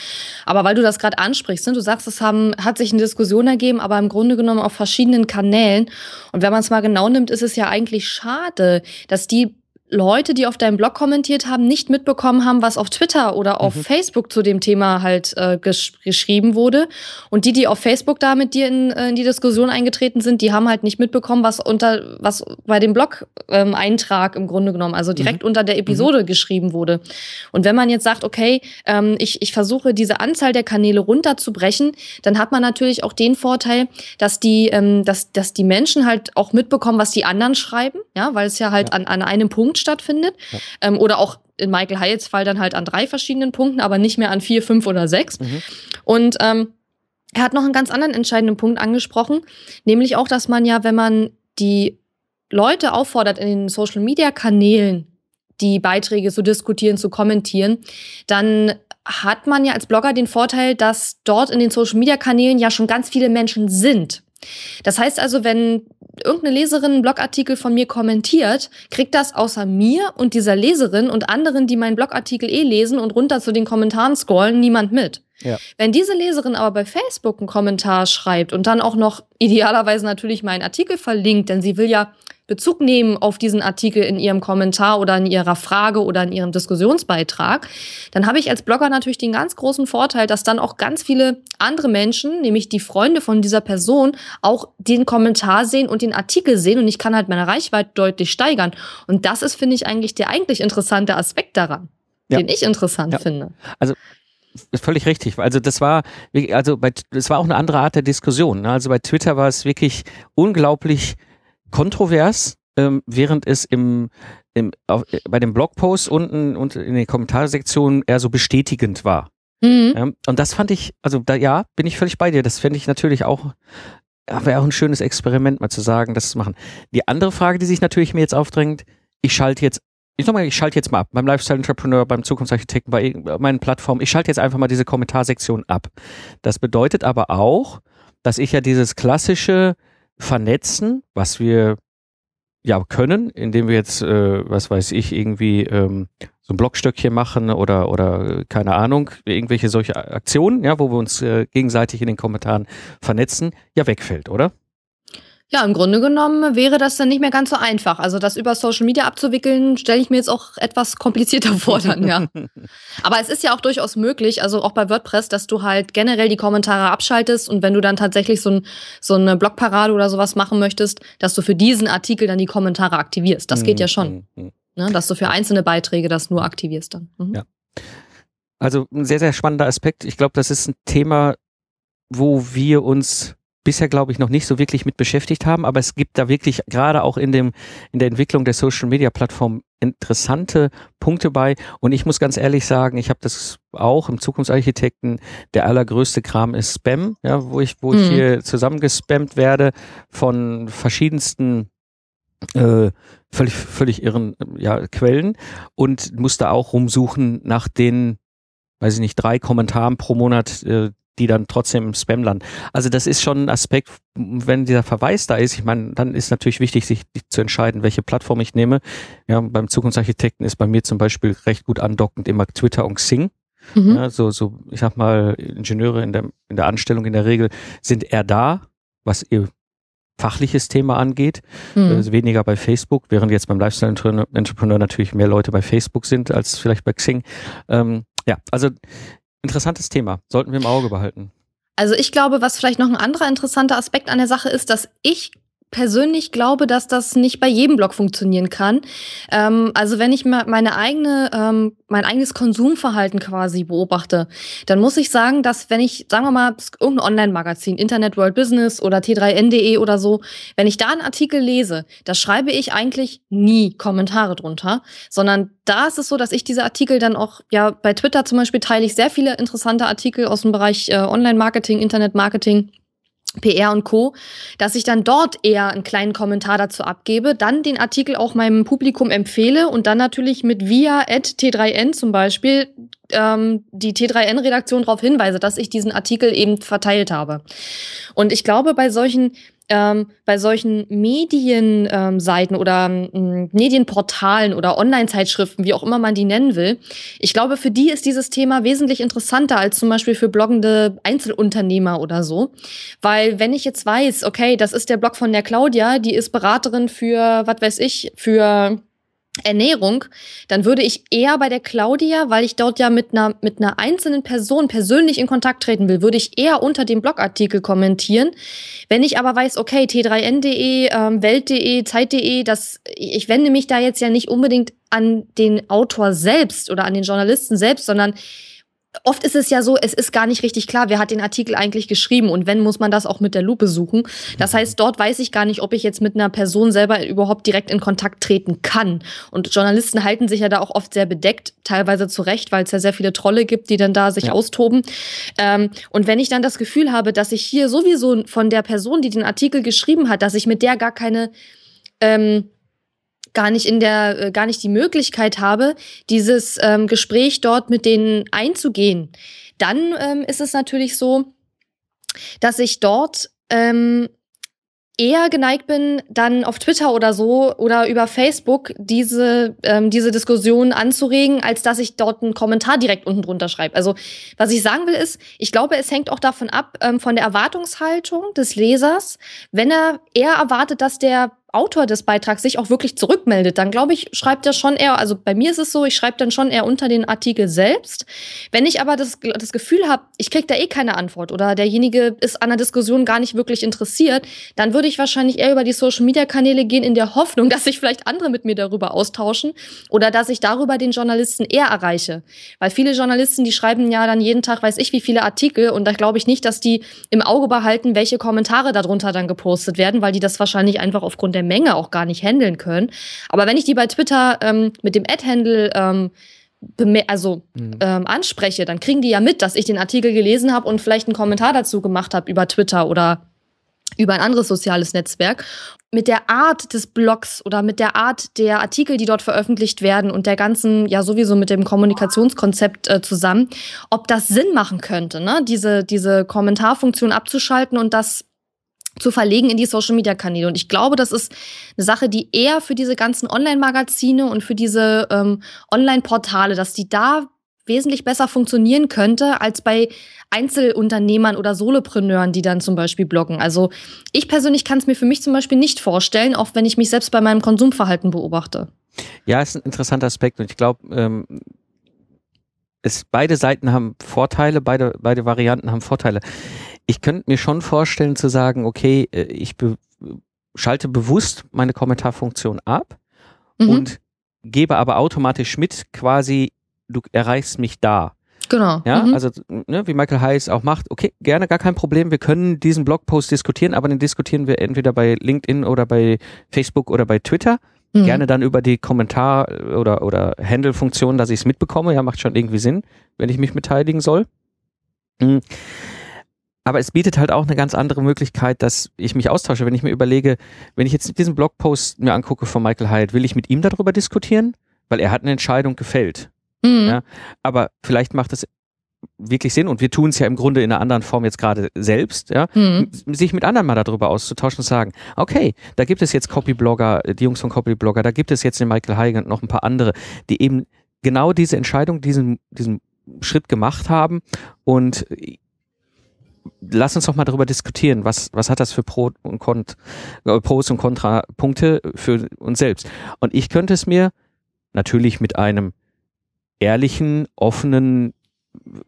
Aber weil du das gerade ansprichst, ne, du sagst, es haben, hat sich eine Diskussion ergeben, aber im Grunde genommen auf verschiedenen Kanälen. Und wenn man es mal genau nimmt, ist es ja eigentlich schade, dass die Leute, die auf deinem Blog kommentiert haben, nicht mitbekommen haben, was auf Twitter oder auf mhm. Facebook zu dem Thema halt äh, gesch geschrieben wurde. Und die, die auf Facebook da mit dir in, äh, in die Diskussion eingetreten sind, die haben halt nicht mitbekommen, was unter was bei dem Blog-Eintrag ähm, im Grunde genommen, also direkt mhm. unter der Episode mhm. geschrieben wurde. Und wenn man jetzt sagt, okay, ähm, ich, ich versuche diese Anzahl der Kanäle runterzubrechen, dann hat man natürlich auch den Vorteil, dass die, ähm, dass, dass die Menschen halt auch mitbekommen, was die anderen schreiben, ja, weil es ja halt ja. An, an einem Punkt Punkt stattfindet. Ja. Ähm, oder auch in Michael Hyatts Fall dann halt an drei verschiedenen Punkten, aber nicht mehr an vier, fünf oder sechs. Mhm. Und ähm, er hat noch einen ganz anderen entscheidenden Punkt angesprochen, nämlich auch, dass man ja, wenn man die Leute auffordert, in den Social-Media-Kanälen die Beiträge zu diskutieren, zu kommentieren, dann hat man ja als Blogger den Vorteil, dass dort in den Social-Media-Kanälen ja schon ganz viele Menschen sind. Das heißt also, wenn irgendeine Leserin einen Blogartikel von mir kommentiert, kriegt das außer mir und dieser Leserin und anderen, die meinen Blogartikel eh lesen und runter zu den Kommentaren scrollen, niemand mit. Ja. Wenn diese Leserin aber bei Facebook einen Kommentar schreibt und dann auch noch idealerweise natürlich meinen Artikel verlinkt, denn sie will ja Bezug nehmen auf diesen Artikel in ihrem Kommentar oder in ihrer Frage oder in ihrem Diskussionsbeitrag, dann habe ich als Blogger natürlich den ganz großen Vorteil, dass dann auch ganz viele andere Menschen, nämlich die Freunde von dieser Person, auch den Kommentar sehen und den Artikel sehen und ich kann halt meine Reichweite deutlich steigern. Und das ist, finde ich, eigentlich der eigentlich interessante Aspekt daran, ja. den ich interessant ja. finde. Also ist völlig richtig. Also das war, also bei, das war auch eine andere Art der Diskussion. Ne? Also bei Twitter war es wirklich unglaublich kontrovers, ähm, während es im, im auf, bei dem Blogpost unten und in den Kommentarsektionen eher so bestätigend war. Mhm. Ja, und das fand ich, also da ja, bin ich völlig bei dir. Das fände ich natürlich auch, wäre auch ein schönes Experiment, mal zu sagen, das zu machen. Die andere Frage, die sich natürlich mir jetzt aufdrängt, ich schalte jetzt ich sag mal, ich schalte jetzt mal ab. Beim Lifestyle Entrepreneur, beim Zukunftsarchitekten, bei meinen Plattformen. Ich schalte jetzt einfach mal diese Kommentarsektion ab. Das bedeutet aber auch, dass ich ja dieses klassische vernetzen, was wir ja können, indem wir jetzt, äh, was weiß ich, irgendwie ähm, so ein Blockstöckchen machen oder oder keine Ahnung, irgendwelche solche Aktionen, ja, wo wir uns äh, gegenseitig in den Kommentaren vernetzen, ja wegfällt, oder? Ja, im Grunde genommen wäre das dann nicht mehr ganz so einfach. Also das über Social Media abzuwickeln, stelle ich mir jetzt auch etwas komplizierter vor dann, ja. Aber es ist ja auch durchaus möglich, also auch bei WordPress, dass du halt generell die Kommentare abschaltest und wenn du dann tatsächlich so, ein, so eine Blogparade oder sowas machen möchtest, dass du für diesen Artikel dann die Kommentare aktivierst. Das geht ja schon. Mhm, mhm. Ne? Dass du für einzelne Beiträge das nur aktivierst dann. Mhm. Ja. Also ein sehr, sehr spannender Aspekt. Ich glaube, das ist ein Thema, wo wir uns bisher, glaube ich, noch nicht so wirklich mit beschäftigt haben, aber es gibt da wirklich gerade auch in dem, in der Entwicklung der Social Media Plattform interessante Punkte bei. Und ich muss ganz ehrlich sagen, ich habe das auch im Zukunftsarchitekten, der allergrößte Kram ist Spam, ja, wo ich, wo mhm. ich hier zusammengespammt werde von verschiedensten äh, völlig, völlig irren ja, Quellen und muss da auch rumsuchen nach den, weiß ich nicht, drei Kommentaren pro Monat, äh, die dann trotzdem im Spam landen. Also das ist schon ein Aspekt, wenn dieser Verweis da ist, ich meine, dann ist natürlich wichtig, sich zu entscheiden, welche Plattform ich nehme. Ja, beim Zukunftsarchitekten ist bei mir zum Beispiel recht gut andockend immer Twitter und Xing. Mhm. Ja, so, so, ich sag mal, Ingenieure in der, in der Anstellung in der Regel sind eher da, was ihr fachliches Thema angeht, mhm. also weniger bei Facebook, während jetzt beim Lifestyle Entrepreneur natürlich mehr Leute bei Facebook sind als vielleicht bei Xing. Ähm, ja, also Interessantes Thema. Sollten wir im Auge behalten. Also ich glaube, was vielleicht noch ein anderer interessanter Aspekt an der Sache ist, dass ich persönlich glaube, dass das nicht bei jedem Blog funktionieren kann. Ähm, also wenn ich meine eigene, ähm, mein eigenes Konsumverhalten quasi beobachte, dann muss ich sagen, dass wenn ich, sagen wir mal, irgendein Online-Magazin, Internet World Business oder T3N.de oder so, wenn ich da einen Artikel lese, da schreibe ich eigentlich nie Kommentare drunter, sondern da ist es so, dass ich diese Artikel dann auch, ja, bei Twitter zum Beispiel teile ich sehr viele interessante Artikel aus dem Bereich äh, Online-Marketing, Internet-Marketing PR und Co., dass ich dann dort eher einen kleinen Kommentar dazu abgebe, dann den Artikel auch meinem Publikum empfehle und dann natürlich mit via T3N zum Beispiel ähm, die T3N-Redaktion darauf hinweise, dass ich diesen Artikel eben verteilt habe. Und ich glaube, bei solchen ähm, bei solchen Medienseiten ähm, oder ähm, Medienportalen oder Online-Zeitschriften, wie auch immer man die nennen will, ich glaube, für die ist dieses Thema wesentlich interessanter als zum Beispiel für bloggende Einzelunternehmer oder so. Weil wenn ich jetzt weiß, okay, das ist der Blog von der Claudia, die ist Beraterin für, was weiß ich, für Ernährung, dann würde ich eher bei der Claudia, weil ich dort ja mit einer, mit einer einzelnen Person persönlich in Kontakt treten will, würde ich eher unter dem Blogartikel kommentieren. Wenn ich aber weiß, okay, t3n.de, ähm, welt.de, zeit.de, das, ich wende mich da jetzt ja nicht unbedingt an den Autor selbst oder an den Journalisten selbst, sondern oft ist es ja so, es ist gar nicht richtig klar, wer hat den Artikel eigentlich geschrieben und wenn, muss man das auch mit der Lupe suchen. Das heißt, dort weiß ich gar nicht, ob ich jetzt mit einer Person selber überhaupt direkt in Kontakt treten kann. Und Journalisten halten sich ja da auch oft sehr bedeckt, teilweise zu Recht, weil es ja sehr viele Trolle gibt, die dann da sich ja. austoben. Ähm, und wenn ich dann das Gefühl habe, dass ich hier sowieso von der Person, die den Artikel geschrieben hat, dass ich mit der gar keine ähm, gar nicht in der, äh, gar nicht die Möglichkeit habe, dieses ähm, Gespräch dort mit denen einzugehen, dann ähm, ist es natürlich so, dass ich dort ähm, eher geneigt bin, dann auf Twitter oder so oder über Facebook diese, ähm, diese Diskussion anzuregen, als dass ich dort einen Kommentar direkt unten drunter schreibe. Also was ich sagen will ist, ich glaube, es hängt auch davon ab, ähm, von der Erwartungshaltung des Lesers. Wenn er eher erwartet, dass der Autor des Beitrags sich auch wirklich zurückmeldet, dann glaube ich, schreibt er schon eher, also bei mir ist es so, ich schreibe dann schon eher unter den Artikel selbst. Wenn ich aber das, das Gefühl habe, ich kriege da eh keine Antwort oder derjenige ist an der Diskussion gar nicht wirklich interessiert, dann würde ich wahrscheinlich eher über die Social-Media-Kanäle gehen in der Hoffnung, dass sich vielleicht andere mit mir darüber austauschen oder dass ich darüber den Journalisten eher erreiche. Weil viele Journalisten, die schreiben ja dann jeden Tag, weiß ich, wie viele Artikel und da glaube ich nicht, dass die im Auge behalten, welche Kommentare darunter dann gepostet werden, weil die das wahrscheinlich einfach aufgrund der Menge auch gar nicht handeln können. Aber wenn ich die bei Twitter ähm, mit dem Ad-Handle ähm, also mhm. ähm, anspreche, dann kriegen die ja mit, dass ich den Artikel gelesen habe und vielleicht einen Kommentar dazu gemacht habe über Twitter oder über ein anderes soziales Netzwerk. Mit der Art des Blogs oder mit der Art der Artikel, die dort veröffentlicht werden und der ganzen, ja sowieso mit dem Kommunikationskonzept äh, zusammen, ob das Sinn machen könnte, ne? diese, diese Kommentarfunktion abzuschalten und das zu verlegen in die Social-Media-Kanäle. Und ich glaube, das ist eine Sache, die eher für diese ganzen Online-Magazine und für diese ähm, Online-Portale, dass die da wesentlich besser funktionieren könnte als bei Einzelunternehmern oder Solopreneuren, die dann zum Beispiel bloggen. Also ich persönlich kann es mir für mich zum Beispiel nicht vorstellen, auch wenn ich mich selbst bei meinem Konsumverhalten beobachte. Ja, ist ein interessanter Aspekt und ich glaube, ähm, beide Seiten haben Vorteile, beide, beide Varianten haben Vorteile ich könnte mir schon vorstellen zu sagen, okay, äh, ich be schalte bewusst meine Kommentarfunktion ab mhm. und gebe aber automatisch mit quasi, du erreichst mich da. Genau. Ja, mhm. also ne, wie Michael Heiss auch macht, okay, gerne, gar kein Problem. Wir können diesen Blogpost diskutieren, aber den diskutieren wir entweder bei LinkedIn oder bei Facebook oder bei Twitter. Mhm. Gerne dann über die Kommentar- oder, oder Handle-Funktion, dass ich es mitbekomme. Ja, macht schon irgendwie Sinn, wenn ich mich beteiligen soll. Mhm. Aber es bietet halt auch eine ganz andere Möglichkeit, dass ich mich austausche. Wenn ich mir überlege, wenn ich jetzt diesen Blogpost mir angucke von Michael Hyatt, will ich mit ihm darüber diskutieren? Weil er hat eine Entscheidung gefällt. Mhm. Ja, aber vielleicht macht es wirklich Sinn und wir tun es ja im Grunde in einer anderen Form jetzt gerade selbst, ja, mhm. sich mit anderen mal darüber auszutauschen und sagen, okay, da gibt es jetzt Copyblogger, die Jungs von Copyblogger, da gibt es jetzt den Michael Heigen und noch ein paar andere, die eben genau diese Entscheidung, diesen, diesen Schritt gemacht haben und lass uns doch mal darüber diskutieren, was, was hat das für Pro und Kont, äh, Pros und Kontrapunkte für uns selbst. Und ich könnte es mir natürlich mit einem ehrlichen, offenen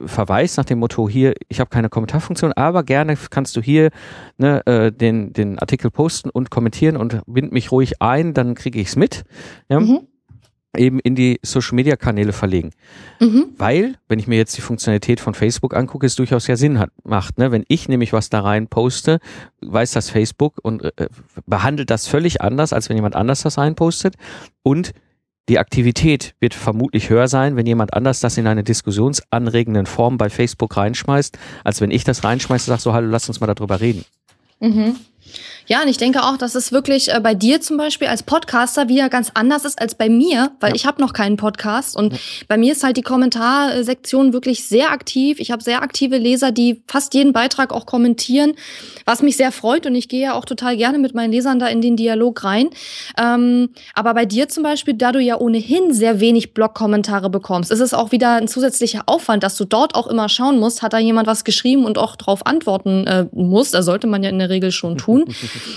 Verweis nach dem Motto hier, ich habe keine Kommentarfunktion, aber gerne kannst du hier ne, äh, den, den Artikel posten und kommentieren und bind mich ruhig ein, dann kriege ich es mit. Ja? Mhm eben in die Social Media Kanäle verlegen. Mhm. Weil, wenn ich mir jetzt die Funktionalität von Facebook angucke, es durchaus ja Sinn hat, macht. Ne? Wenn ich nämlich was da rein poste, weiß das Facebook und äh, behandelt das völlig anders, als wenn jemand anders das reinpostet. Und die Aktivität wird vermutlich höher sein, wenn jemand anders das in eine diskussionsanregenden Form bei Facebook reinschmeißt, als wenn ich das reinschmeiße und sage so, hallo, lass uns mal darüber reden. Mhm. Ja, und ich denke auch, dass es wirklich äh, bei dir zum Beispiel als Podcaster wieder ganz anders ist als bei mir, weil ja. ich habe noch keinen Podcast und ja. bei mir ist halt die Kommentarsektion wirklich sehr aktiv. Ich habe sehr aktive Leser, die fast jeden Beitrag auch kommentieren, was mich sehr freut und ich gehe ja auch total gerne mit meinen Lesern da in den Dialog rein. Ähm, aber bei dir zum Beispiel, da du ja ohnehin sehr wenig Blog-Kommentare bekommst, ist es auch wieder ein zusätzlicher Aufwand, dass du dort auch immer schauen musst, hat da jemand was geschrieben und auch drauf antworten äh, musst. Da sollte man ja in der Regel schon tun tun.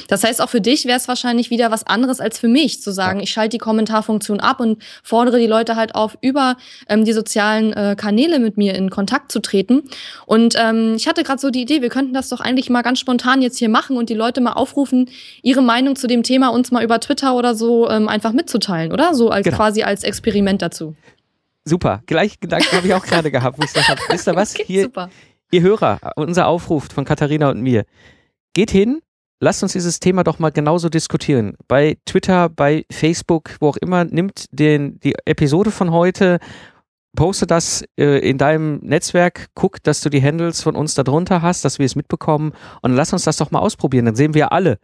Das heißt, auch für dich wäre es wahrscheinlich wieder was anderes als für mich, zu sagen, ja. ich schalte die Kommentarfunktion ab und fordere die Leute halt auf, über ähm, die sozialen äh, Kanäle mit mir in Kontakt zu treten. Und ähm, ich hatte gerade so die Idee, wir könnten das doch eigentlich mal ganz spontan jetzt hier machen und die Leute mal aufrufen, ihre Meinung zu dem Thema uns mal über Twitter oder so ähm, einfach mitzuteilen, oder? So als genau. quasi als Experiment dazu. Super, gleich Gedanken habe ich auch gerade gehabt, wo ich gesagt habe, wisst ihr was? Okay, Hier, super. ihr Hörer, unser Aufruf von Katharina und mir, geht hin, lasst uns dieses Thema doch mal genauso diskutieren. Bei Twitter, bei Facebook, wo auch immer, nimmt den, die Episode von heute, poste das äh, in deinem Netzwerk, guck, dass du die Handles von uns da drunter hast, dass wir es mitbekommen und lass uns das doch mal ausprobieren. Dann sehen wir alle,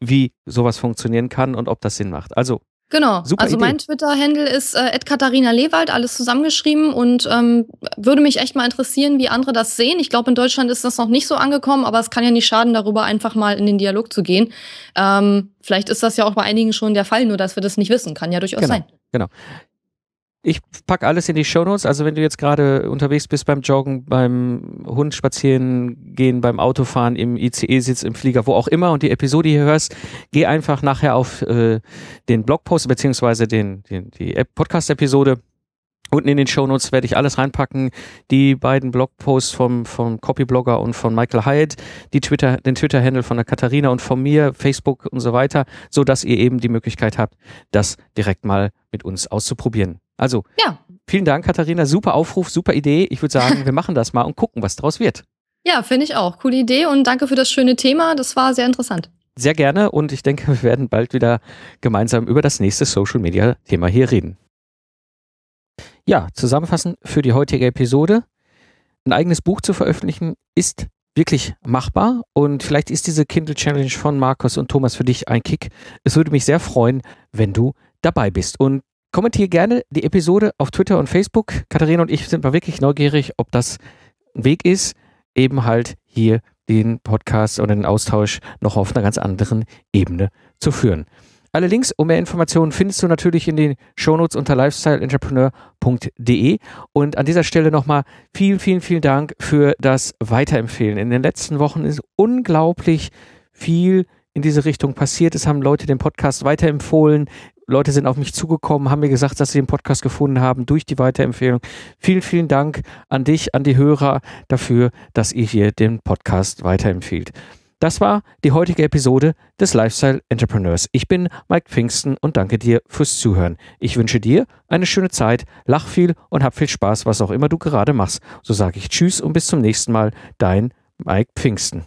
wie sowas funktionieren kann und ob das Sinn macht. Also Genau. Super also Idee. mein Twitter-Handle ist äh, Katharina Lewald, alles zusammengeschrieben und ähm, würde mich echt mal interessieren, wie andere das sehen. Ich glaube, in Deutschland ist das noch nicht so angekommen, aber es kann ja nicht schaden, darüber einfach mal in den Dialog zu gehen. Ähm, vielleicht ist das ja auch bei einigen schon der Fall, nur dass wir das nicht wissen. Kann ja durchaus genau, sein. Genau. Ich pack alles in die Shownotes. Also wenn du jetzt gerade unterwegs bist beim Joggen, beim Hund spazieren gehen, beim Autofahren, im ICE sitzt, im Flieger, wo auch immer und die Episode hier hörst, geh einfach nachher auf äh, den Blogpost beziehungsweise den, den die Podcast-Episode. Unten in den Shownotes werde ich alles reinpacken. Die beiden Blogposts vom, vom Copyblogger und von Michael Hyatt, die Twitter, den Twitter-Handle von der Katharina und von mir, Facebook und so weiter, so dass ihr eben die Möglichkeit habt, das direkt mal mit uns auszuprobieren. Also, ja. vielen Dank, Katharina. Super Aufruf, super Idee. Ich würde sagen, wir machen das mal und gucken, was daraus wird. Ja, finde ich auch. Coole Idee und danke für das schöne Thema. Das war sehr interessant. Sehr gerne und ich denke, wir werden bald wieder gemeinsam über das nächste Social Media Thema hier reden. Ja, zusammenfassend für die heutige Episode. Ein eigenes Buch zu veröffentlichen ist wirklich machbar und vielleicht ist diese Kindle Challenge von Markus und Thomas für dich ein Kick. Es würde mich sehr freuen, wenn du dabei bist. Und Kommentiere gerne die Episode auf Twitter und Facebook. Katharina und ich sind mal wirklich neugierig, ob das ein Weg ist, eben halt hier den Podcast oder den Austausch noch auf einer ganz anderen Ebene zu führen. Alle Links und mehr Informationen findest du natürlich in den Shownotes unter lifestyleentrepreneur.de. Und an dieser Stelle nochmal vielen, vielen, vielen Dank für das Weiterempfehlen. In den letzten Wochen ist unglaublich viel in diese Richtung passiert. Es haben Leute den Podcast weiterempfohlen. Leute sind auf mich zugekommen, haben mir gesagt, dass sie den Podcast gefunden haben durch die Weiterempfehlung. Vielen, vielen Dank an dich, an die Hörer dafür, dass ihr hier den Podcast weiterempfiehlt. Das war die heutige Episode des Lifestyle Entrepreneurs. Ich bin Mike Pfingsten und danke dir fürs Zuhören. Ich wünsche dir eine schöne Zeit, lach viel und hab viel Spaß, was auch immer du gerade machst. So sage ich Tschüss und bis zum nächsten Mal, dein Mike Pfingsten.